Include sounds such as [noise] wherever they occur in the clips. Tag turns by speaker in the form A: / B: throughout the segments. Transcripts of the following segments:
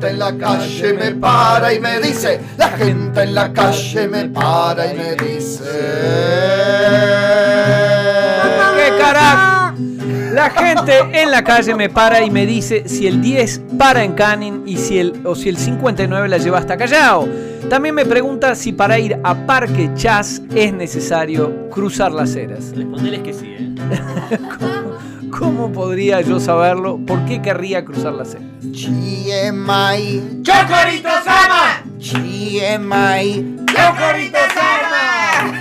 A: Gente en la calle me para y me dice, la gente en la calle me para y me dice.
B: ¡Qué carajo! La gente en la calle me para y me dice si el 10 para en Canning y si el, o si el 59 la lleva hasta Callao. También me pregunta si para ir a Parque Chas es necesario cruzar las eras.
C: Respondeles que sí, ¿eh? [laughs]
B: ¿Cómo podría yo saberlo? ¿Por qué querría cruzar las eras?
A: GMI,
C: ¡Chocorito Sama!
A: GMI.
C: ¡Chocorito Sama!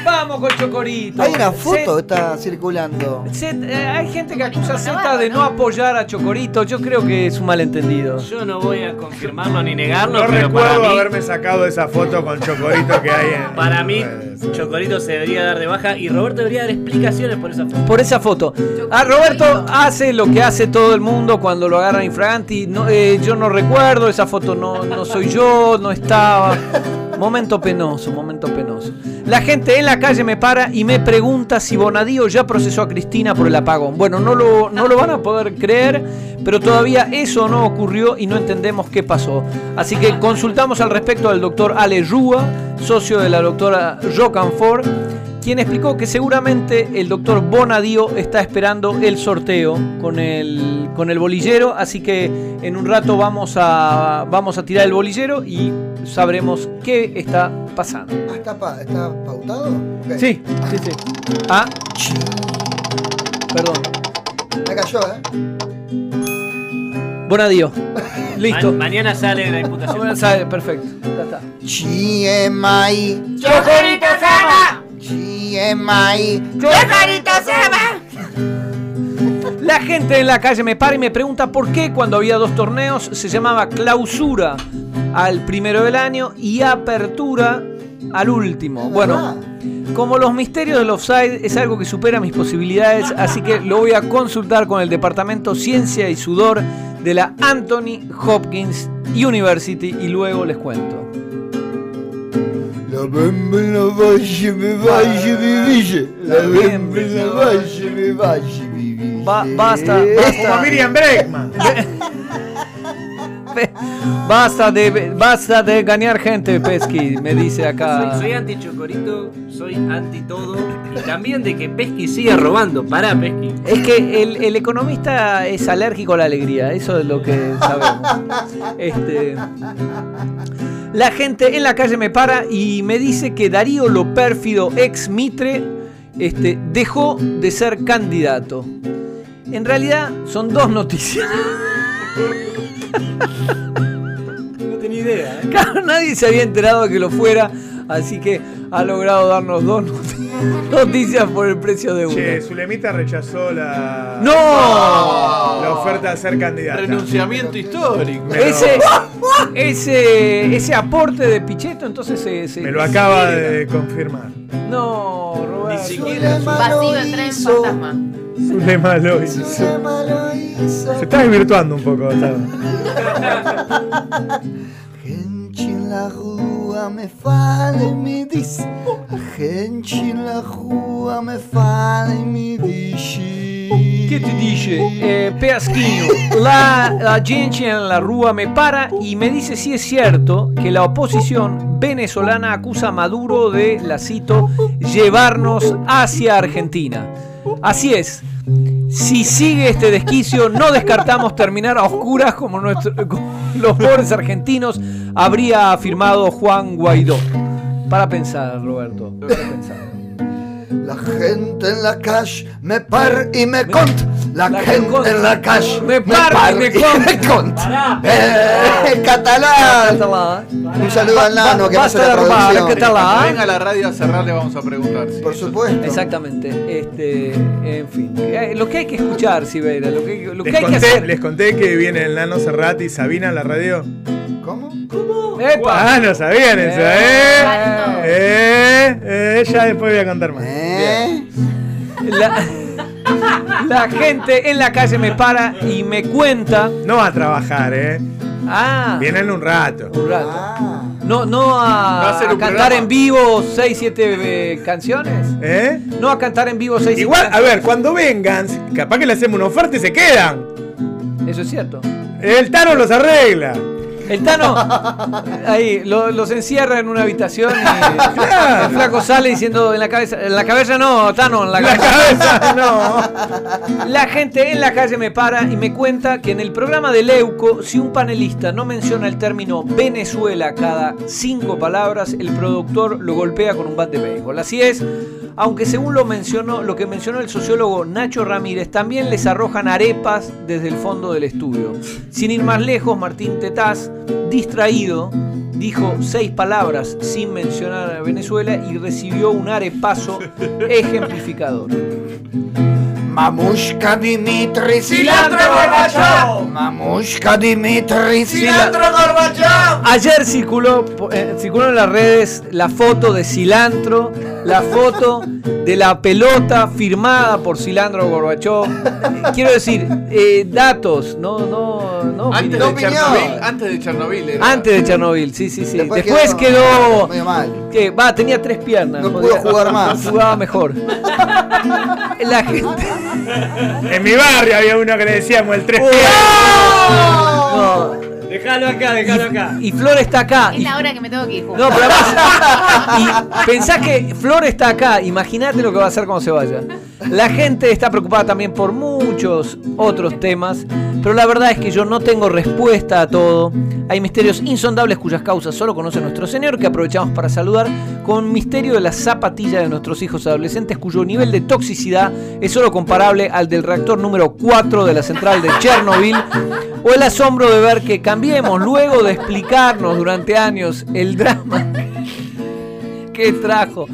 B: Vamos con Chocorito.
A: Hay una foto que está circulando.
B: eh, hay gente que acusa a Z de no apoyar a Chocorito. Yo creo que es un malentendido.
C: Yo no voy a confirmarlo ni negarlo,
D: No
C: pero para
D: recuerdo
C: mí,
D: haberme sacado esa foto con Chocorito que hay en.
C: para mí. Chocorito se debería dar de baja y Roberto debería dar explicaciones por esa foto.
B: por esa foto. A Roberto hace lo que hace todo el mundo cuando lo agarran infraganti. No, eh, yo no recuerdo, esa foto no, no soy yo, no estaba. [laughs] Momento penoso, momento penoso. La gente en la calle me para y me pregunta si Bonadío ya procesó a Cristina por el apagón. Bueno, no lo, no lo van a poder creer, pero todavía eso no ocurrió y no entendemos qué pasó. Así que consultamos al respecto al doctor Ale Rúa, socio de la doctora Rocanfort, quien explicó que seguramente el doctor Bonadío está esperando el sorteo con el, con el bolillero, así que en un rato vamos a, vamos a tirar el bolillero y sabremos qué está pasando.
A: Ah, ¿Está, pa- está pautado?
B: Sí, sí, sí. Ah, perdón.
A: Me cayó, ¿eh?
B: Bonadío. [laughs] Listo.
C: Ma- mañana sale la
B: Ah,
C: imputación.
B: bueno, sabe, perfecto. Ya está.
C: ¡Chocorito Sama!
A: GMI.
B: La gente en la calle me para y me pregunta por qué cuando había dos torneos se llamaba clausura al primero del año y apertura al último. Bueno, como los misterios del offside es algo que supera mis posibilidades, así que lo voy a consultar con el Departamento Ciencia y Sudor de la Anthony Hopkins University y luego les cuento.
A: La en la la valle me valle mi villa.
B: Ba- basta,
D: Como
B: basta.
D: Miriam Breckman.
B: Basta de, basta de engañar gente, Pesky, me dice acá.
C: Soy, soy anti Chocorito, soy anti todo y también de que Pesky siga robando. Pará, Pesky.
B: Es que el, el economista es alérgico a la alegría, eso es lo que sabemos. Este, la gente en la calle me para y me dice que Darío lo pérfido ex Mitre este, dejó de ser candidato. En realidad son dos [laughs] noticias.
C: No tenía idea, ¿eh?
B: Claro, nadie se había enterado de que lo fuera, así que ha logrado darnos dos noti- noticias por el precio de una.
D: Che, Zulemita rechazó la.
B: ¡No!
D: La oferta de ser candidata.
E: Renunciamiento histórico.
D: Me lo-
B: Ese, ese, ese aporte de Pichetto entonces se, se-
D: Me lo acaba de confirmar.
B: No, Roberto.
E: siquiera
F: Vacío el tren fantasma.
D: Zulema lo hizo.
A: Zulema lo hizo.
D: Se está desvirtuando un poco. está. [laughs]
A: Gente en la rua me fala e me diz A gente en la rua me fala e me dice
B: ¿Qué te dice? Eh, la, gente en la rúa me para y me dice si es cierto que la oposición venezolana acusa a Maduro de, la cito, llevarnos hacia Argentina. Así es. Si sigue este desquicio, no descartamos terminar a oscuras como, nuestro- los pobres argentinos, habría afirmado Juan Guaidó. Para pensar, Roberto. Para pensar.
A: La gente en la calle me par y me cont. La,
B: la
A: gente
B: cont-
A: en la calle
B: me par y me cont.
A: cont. Eh, catalán.
B: Catalán.
A: Un saludo al nano que hace
B: Basta
A: la producción.
E: Cuando
B: ah?
E: venga a la radio a cerrar le vamos a preguntar. si
A: Por
E: eso-
A: supuesto.
B: Exactamente. Este, en fin. Eh, Lo que hay que escuchar, Sibeira, lo que, lo que
D: Les
B: hay que
D: conté,
B: hacer.
D: les conté que viene el nano Cerrati y Sabina a la radio.
A: ¿Cómo?
B: ¡Epa!
D: Ah, no sabían eso,
B: Eh.
D: ¿eh? Eh, eh, ya después voy a contar más.
A: ¿Eh?
B: La, la gente en la calle me para y me cuenta.
D: No va a trabajar, ¿eh?
B: Ah,
D: Vienen un rato.
B: un rato.
A: Ah.
B: No, no
E: Va a
B: cantar
E: programa.
B: en vivo 6, 7 canciones.
D: ¿Eh?
B: No a cantar en vivo 6, 7
D: Igual, a ver, cuando vengan, capaz que le hacemos una oferta y se quedan.
B: Eso es cierto.
D: El Tano los arregla.
B: El Tano, ahí, lo- los encierra en una habitación y [laughs] el flaco sale diciendo en la cabeza, en la cabeza no, Tano, en la [laughs] cabeza,
D: no.
B: La gente en la calle me para y me cuenta que en el programa de Leuco, si un panelista no menciona el término Venezuela cada cinco palabras, el productor lo golpea con un bat de béisbol. Así es, aunque según lo mencionó, lo que mencionó el sociólogo Nacho Ramírez, también les arrojan arepas desde el fondo del estudio. Sin ir más lejos, Martín Tetaz, distraído, dijo seis palabras sin mencionar a Venezuela y recibió un arepazo [laughs] ejemplificador.
A: Mamushka Dimitri Cilantro Gorbachev. Mamushka Dimitri Cilantro Gorbachev.
B: Ayer circuló, eh, circuló en las redes la foto de Cilantro, la foto de la pelota firmada por Cilantro Gorbachov. Eh, Quiero decir, eh, datos, no, no, no.
E: Antes de. Chernobyl, antes de Chernobyl era.
B: Antes de Chernobyl, sí, sí, sí. Después,
A: Después
B: quedó.
A: quedó medio mal.
B: Que, va, tenía tres piernas.
A: No pudo jugar más.
B: Jugaba mejor. [laughs] La gente.
D: En mi barrio había uno que le decíamos el tres
B: No.
C: Déjalo acá, déjalo acá.
B: Y Flor está acá.
F: Es
B: y-
F: la hora que me tengo que ir.
B: No, pero además. y pensás que Flor está acá. Imagínate lo que va a hacer cuando se vaya. La gente está preocupada también por muchos otros temas. Pero la verdad es que yo no tengo respuesta a todo. Hay misterios insondables cuyas causas solo conoce nuestro Señor, que aprovechamos para saludar, con misterio de la zapatilla de nuestros hijos adolescentes, cuyo nivel de toxicidad es solo comparable al del reactor número 4 de la central de Chernobyl, o el asombro de ver que cambiemos luego de explicarnos durante años el drama [laughs] que trajo.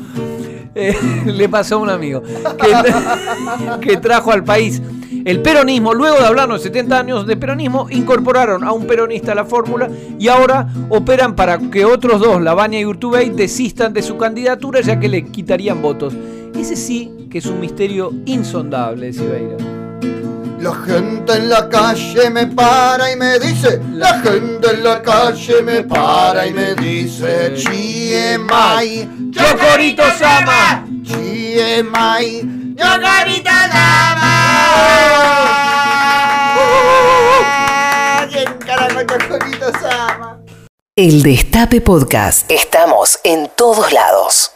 B: Eh, le pasó a un amigo que, tra- que trajo al país el peronismo. Luego de hablarnos 70 años de peronismo, incorporaron a un peronista a la fórmula y ahora operan para que otros dos, Lavagna y Urtubey, desistan de su candidatura ya que le quitarían votos. Ese sí que es un misterio insondable, Sibeira.
A: La gente en la calle me para y me dice, la gente en la calle me para y me dice, Chiemai,
B: ¡Chocorito Sama!
A: Chiemai, Chocorito Sama. ¿Quién carajo es Chocorito Sama?
G: El Destape Podcast. Estamos en todos lados.